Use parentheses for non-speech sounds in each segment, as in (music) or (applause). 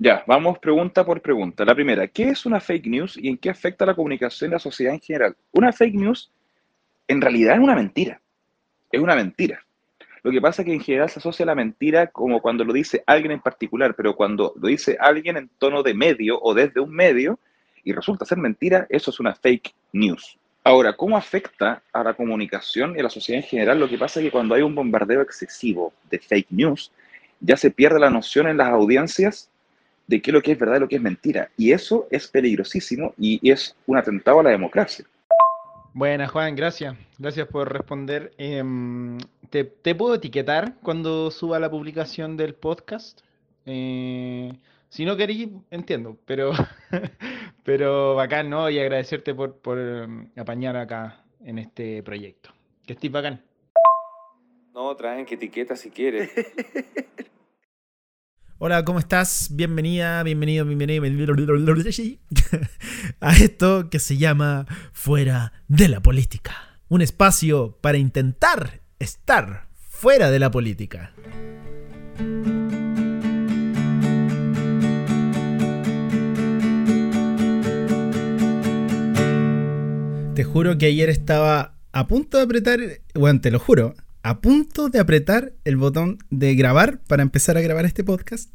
Ya, vamos pregunta por pregunta. La primera, ¿qué es una fake news y en qué afecta la comunicación de la sociedad en general? Una fake news en realidad es una mentira. Es una mentira. Lo que pasa es que en general se asocia la mentira como cuando lo dice alguien en particular, pero cuando lo dice alguien en tono de medio o desde un medio y resulta ser mentira, eso es una fake news. Ahora, ¿cómo afecta a la comunicación y a la sociedad en general? Lo que pasa es que cuando hay un bombardeo excesivo de fake news, ya se pierde la noción en las audiencias de qué es lo que es verdad y lo que es mentira. Y eso es peligrosísimo y es un atentado a la democracia. Buenas, Juan, gracias. Gracias por responder. Em, ¿te, puedo etiquetar cuando suba la publicación del podcast? Eh, si no queréis, entiendo, pero, (laughs) pero bacán, ¿no? Y agradecerte por, por em, apañar acá en este proyecto. Que estés bacán. No, traen que etiqueta si quieres. (laughs) Hola, ¿cómo estás? Bienvenida, bienvenido, bienvenido, bienvenido a esto que se llama Fuera de la Política. Un espacio para intentar estar fuera de la política. Te juro que ayer estaba a punto de apretar, bueno, te lo juro, a punto de apretar el botón de grabar para empezar a grabar este podcast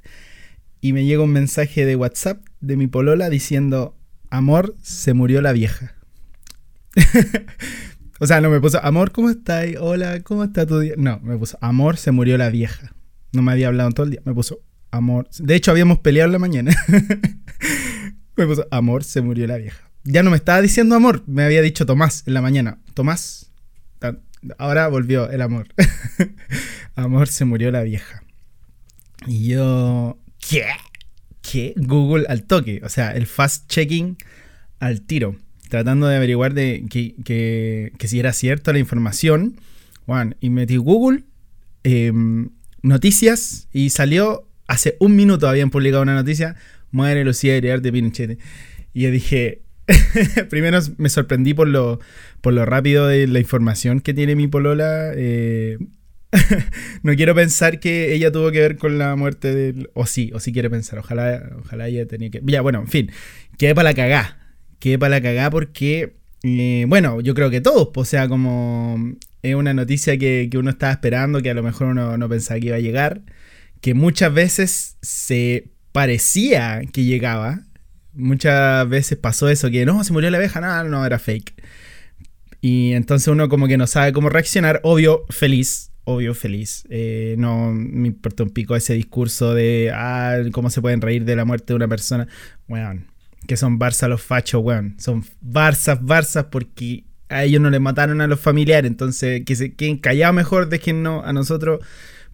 y me llega un mensaje de WhatsApp de mi polola diciendo, amor, se murió la vieja. (laughs) o sea, no me puso, amor, ¿cómo estás? Hola, ¿cómo está tu día? No, me puso, amor, se murió la vieja. No me había hablado todo el día. Me puso, amor. De hecho, habíamos peleado en la mañana. (laughs) me puso, amor, se murió la vieja. Ya no me estaba diciendo amor, me había dicho Tomás en la mañana. Tomás, Ahora volvió el amor. (laughs) amor, se murió la vieja. Y yo. ¿Qué? ¿Qué? Google al toque. O sea, el fast checking al tiro. Tratando de averiguar de que, si era cierta la información. Juan, y metí Google, em, noticias, y salió hace un minuto habían publicado una noticia. Muere Lucía de Pinochet. Y yo dije, (laughs) Primero me sorprendí por lo, por lo rápido de la información que tiene mi polola. Eh, (laughs) no quiero pensar que ella tuvo que ver con la muerte del... O sí, o sí quiere pensar. Ojalá, ojalá ella tenía que... Ya, bueno, en fin. Quedé para la cagá. Quedé para la cagá porque... Eh, bueno, yo creo que todos. O sea, como... Es una noticia que, uno estaba esperando, que a lo mejor uno no pensaba que iba a llegar. Que muchas veces se parecía que llegaba muchas veces pasó eso, que no, se murió la abeja, no, no, era fake. Y entonces uno como que no sabe cómo reaccionar, obvio, feliz, obvio, feliz. Eh, no me importa un pico ese discurso de, ah, cómo se pueden reír de la muerte de una persona. Weón, que son Barça los fachos, weón. Son Barzas, Barzas, porque a ellos no le mataron a los familiares, entonces que se queden callados mejor, déjennos a nosotros,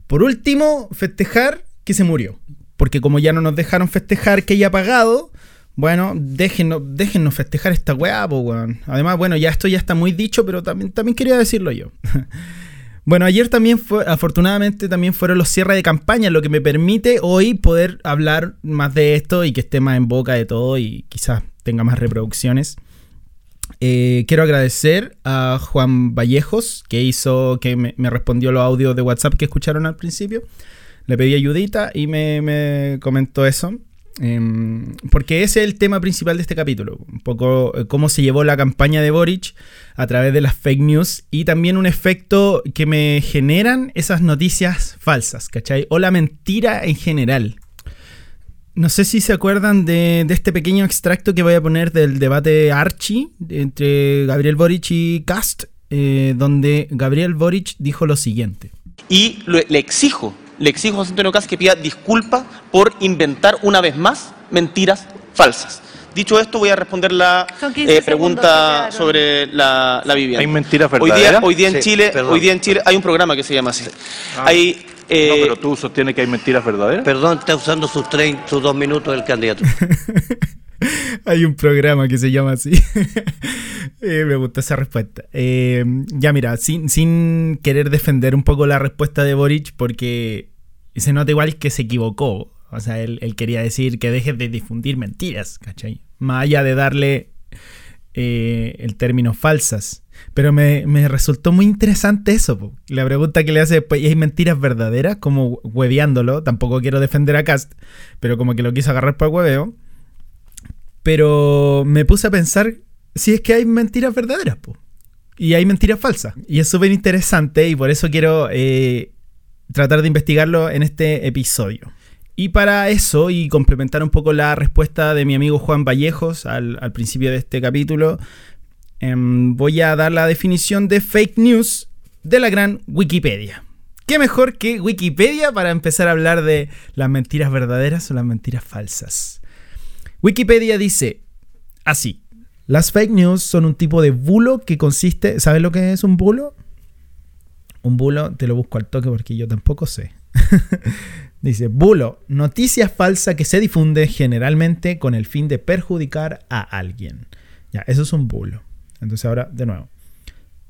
por último, festejar que se murió. Porque como ya no nos dejaron festejar que haya pagado, bueno, déjenos, déjenos festejar esta weá, pues weón. Además, bueno, ya esto ya está muy dicho, pero también, también quería decirlo yo. (laughs) bueno, ayer también fue, afortunadamente también fueron los cierres de campaña, lo que me permite hoy poder hablar más de esto y que esté más en boca de todo y quizás tenga más reproducciones. Eh, quiero agradecer a Juan Vallejos, que hizo, que me, respondió los audios de WhatsApp que escucharon al principio. Le pedí ayudita y me, me comentó eso. Em, porque ese es el tema principal de este capítulo. Un poco eh, cómo se llevó la campaña de Boric a través de las fake news y también un efecto que me generan esas noticias falsas, ¿cachai? O la mentira en general. No sé si se acuerdan de, este pequeño extracto que voy a poner del debate Archie entre Gabriel Boric y Cast, eh, donde Gabriel Boric dijo lo siguiente. Y le exijo le exijo a José Antonio Cast que pida disculpas por inventar una vez más mentiras falsas. Dicho esto, voy a responder la eh, pregunta sobre la, vivienda. ¿Hay mentiras verdaderas? Hoy día, en Chile, hoy día en Chile hay un programa que se llama así. Ah. Hay, eh, no, pero tú sostienes que hay mentiras verdaderas. Perdón, está usando sus, sus dos minutos del candidato. (laughs) (laughs) Hay un programa que se llama así. (laughs) Eh, me gusta esa respuesta. Eh, ya mira, sin, sin querer defender un poco la respuesta de Boric, porque se nota igual que se equivocó. O sea, él, quería decir que dejes de difundir mentiras, ¿cachai? Más allá de darle eh, el término falsas. Pero me, resultó muy interesante eso. La pregunta que le hace después, ¿y hay mentiras verdaderas? Como hueveándolo. Tampoco quiero defender a Cast, pero como que lo quiso agarrar por hueveo. Pero me puse a pensar si es que hay mentiras verdaderas, po. Y hay mentiras falsas. Y es súper interesante y por eso quiero eh, tratar de investigarlo en este episodio. Y para eso, y complementar un poco la respuesta de mi amigo Juan Vallejos al, principio de este capítulo, em, voy a dar la definición de fake news de la gran Wikipedia. ¿Qué mejor que Wikipedia para empezar a hablar de las mentiras verdaderas o las mentiras falsas? Wikipedia dice así, las fake news son un tipo de bulo que consiste, ¿sabes lo que es un bulo? Un bulo, te lo busco al toque porque yo tampoco sé. (laughs) Dice, bulo, noticia falsa que se difunde generalmente con el fin de perjudicar a alguien. Ya, eso es un bulo. Entonces ahora, de nuevo.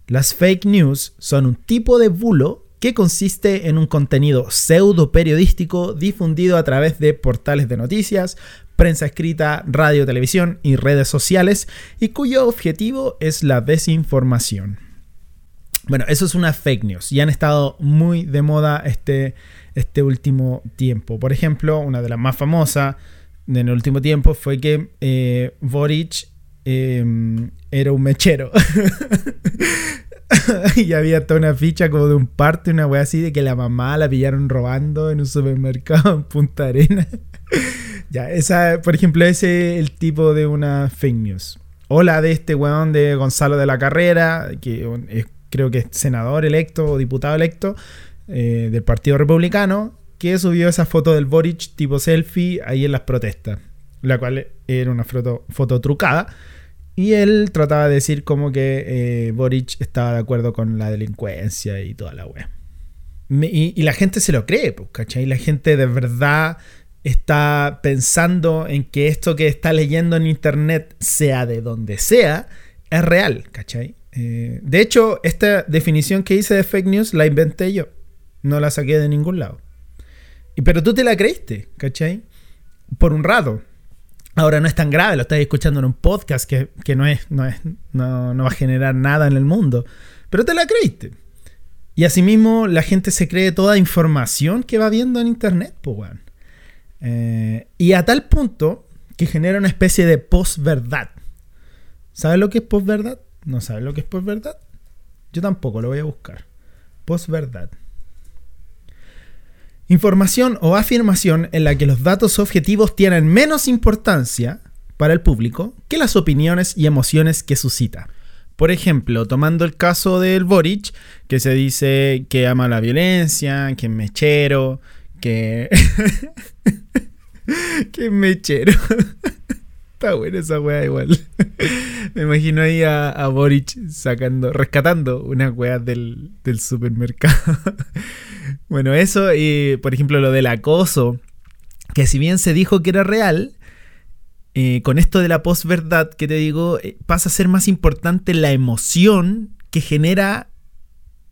Las fake news son un tipo de bulo que consiste en un contenido pseudo periodístico difundido a través de portales de noticias, prensa escrita, radio, televisión y redes sociales, y cuyo objetivo es la desinformación. Bueno, eso es una fake news y han estado muy de moda este, este último tiempo. Por ejemplo, una de las más famosas en el último tiempo fue que eh, Boric em, era un mechero. (laughs) y había toda una ficha como de un parte, una wea así, de que la mamá la pillaron robando en un supermercado en Punta Arena. Ya, esa, por ejemplo, ese es el tipo de una fake news. O la de este weón de Gonzalo de la Carrera, que creo que es senador electo o diputado electo eh, del Partido Republicano, que subió esa foto del Boric tipo selfie ahí en las protestas, la cual era una foto, foto trucada. Y él trataba de decir como que eh, Boric estaba de acuerdo con la delincuencia y toda la web. Y, la gente se lo cree, pues, ¿cachai? La gente de verdad está pensando en que esto que está leyendo en internet, sea de donde sea, es real, ¿cachai? Eh, de hecho, esta definición que hice de fake news la inventé yo. No la saqué de ningún lado. Y, pero tú te la creíste, ¿cachai? Por un rato. Ahora no es tan grave, lo estás escuchando en un podcast que, no, es, no, es, no, va a generar nada en el mundo. Pero te la creíste. Y asimismo, la gente se cree toda información que va viendo en internet, pues, y a tal punto que genera una especie de posverdad. ¿Sabes lo que es posverdad? ¿No sabes lo que es posverdad? Yo tampoco, lo voy a buscar. Posverdad. Información o afirmación en la que los datos objetivos tienen menos importancia para el público que las opiniones y emociones que suscita. Por ejemplo, tomando el caso del Boric, que se dice que ama la violencia, que es mechero, que... (laughs) es mechero. (laughs) Está buena esa weá igual. (laughs) Me imagino ahí a, Boric sacando, rescatando una weá del, supermercado. bueno, eso y por ejemplo lo del acoso, que si bien se dijo que era real, eh, con esto de la posverdad que te digo, eh, pasa a ser más importante la emoción que genera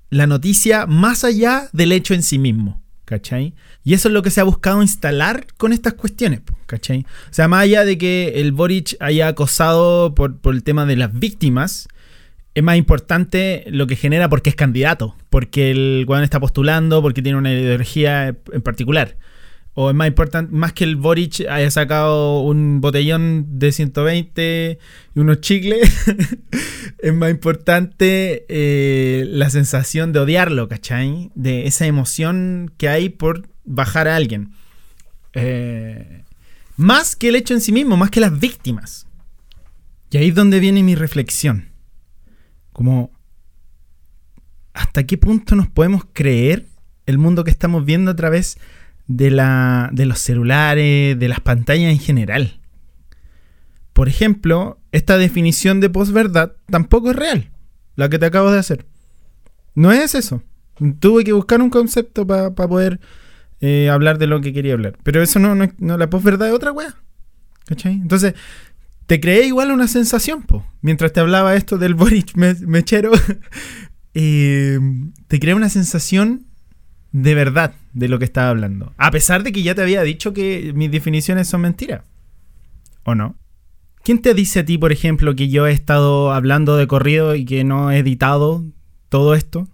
la noticia más allá del hecho en sí mismo. ¿Cachai? Y eso es lo que se ha buscado instalar con estas cuestiones, ¿cachai? O sea, más allá de que el Boric haya acosado por, el tema de las víctimas, es más importante lo que genera porque es candidato, porque el weón está postulando, porque tiene una ideología en particular. O es más importante, más que el Boric haya sacado un botellón de 120 y unos chicles, (laughs) es más importante eh, la sensación de odiarlo, ¿cachai? De esa emoción que hay por bajar a alguien. Eh, más que el hecho en sí mismo, más que las víctimas. Y ahí es donde viene mi reflexión. Como, ¿hasta qué punto nos podemos creer el mundo que estamos viendo a través la, de los celulares, de las pantallas en general? Por ejemplo, esta definición de posverdad tampoco es real, la que te acabo de hacer. No es eso. Tuve que buscar un concepto para poder eh, hablar de lo que quería hablar. Pero eso no, no, la posverdad es otra wea. ¿Cachai? Entonces, te creé igual una sensación, po. Mientras te hablaba esto del (laughs) Boric mechero, (laughs) eh, te creé una sensación de verdad de lo que estaba hablando. A pesar de que ya te había dicho que mis definiciones son mentiras. ¿O no? ¿Quién te dice a ti, por ejemplo, que yo he estado hablando de corrido y que no he editado todo esto?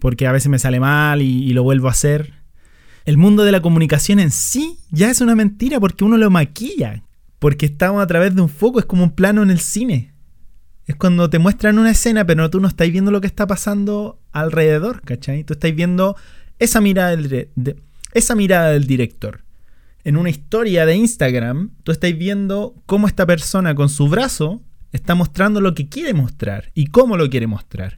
Porque a veces me sale mal y, lo vuelvo a hacer. El mundo de la comunicación en sí ya es una mentira porque uno lo maquilla. Porque estamos a través de un foco, es como un plano en el cine. Es cuando te muestran una escena, pero tú no estás viendo lo que está pasando alrededor, ¿cachai? Tú estás viendo esa mirada del, de, esa mirada del director en una historia de Instagram, tú estás viendo cómo esta persona con su brazo está mostrando lo que quiere mostrar y cómo lo quiere mostrar.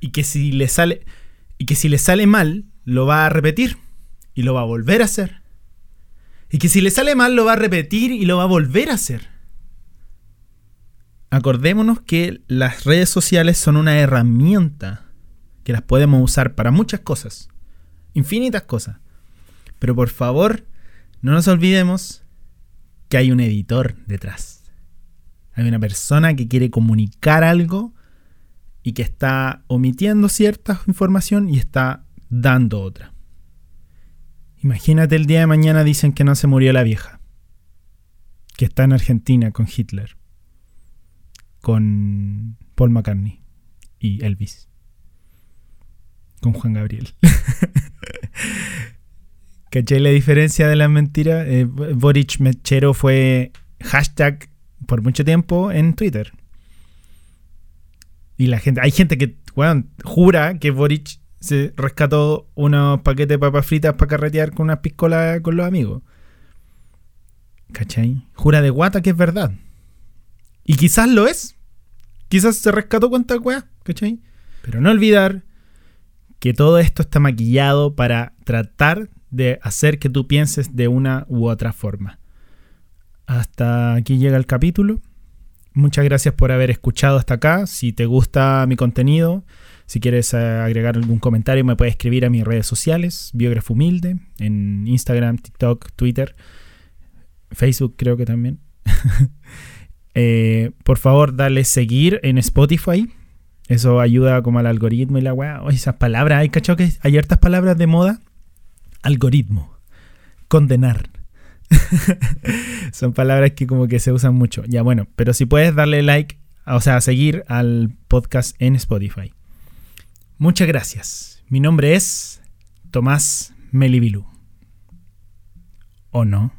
Y que si le sale y que si le sale mal, lo va a repetir y lo va a volver a hacer. Y que si le sale mal, lo va a repetir y lo va a volver a hacer. Acordémonos que las redes sociales son una herramienta que las podemos usar para muchas cosas, infinitas cosas. Pero por favor, no nos olvidemos que hay un editor detrás. Hay una persona que quiere comunicar algo y que está omitiendo cierta información y está dando otra. Imagínate el día de mañana dicen que no se murió la vieja, que está en Argentina con Hitler, con Paul McCartney y Elvis, con Juan Gabriel. (laughs) ¿Cachai la diferencia de las mentiras? Eh, Boric Mechero fue hashtag por mucho tiempo en Twitter. Y la gente, hay gente que jura que Boric se rescató unos paquetes de papas fritas para carretear con unas piscolas con los amigos. ¿Cachai? Jura de guata que es verdad. Y quizás lo es. Quizás se rescató cuánta weá, ¿cachai? Pero no olvidar que todo esto está maquillado para tratar de hacer que tú pienses de una u otra forma. Hasta aquí llega el capítulo. Muchas gracias por haber escuchado hasta acá. Si te gusta mi contenido, si quieres eh, agregar algún comentario, me puedes escribir a mis redes sociales, Biógrafo Humilde, en Instagram, TikTok, Twitter, Facebook creo que también. (laughs) Eh, por favor, dale seguir en Spotify. Eso ayuda como al algoritmo y la weá. esas palabras, hay cachado que hay hartas palabras de moda algoritmo, condenar. (laughs) Son palabras que como que se usan mucho. Ya bueno, pero si puedes darle like, o sea, seguir al podcast en Spotify. Muchas gracias. Mi nombre es Tomás Melibilú. ¿O no?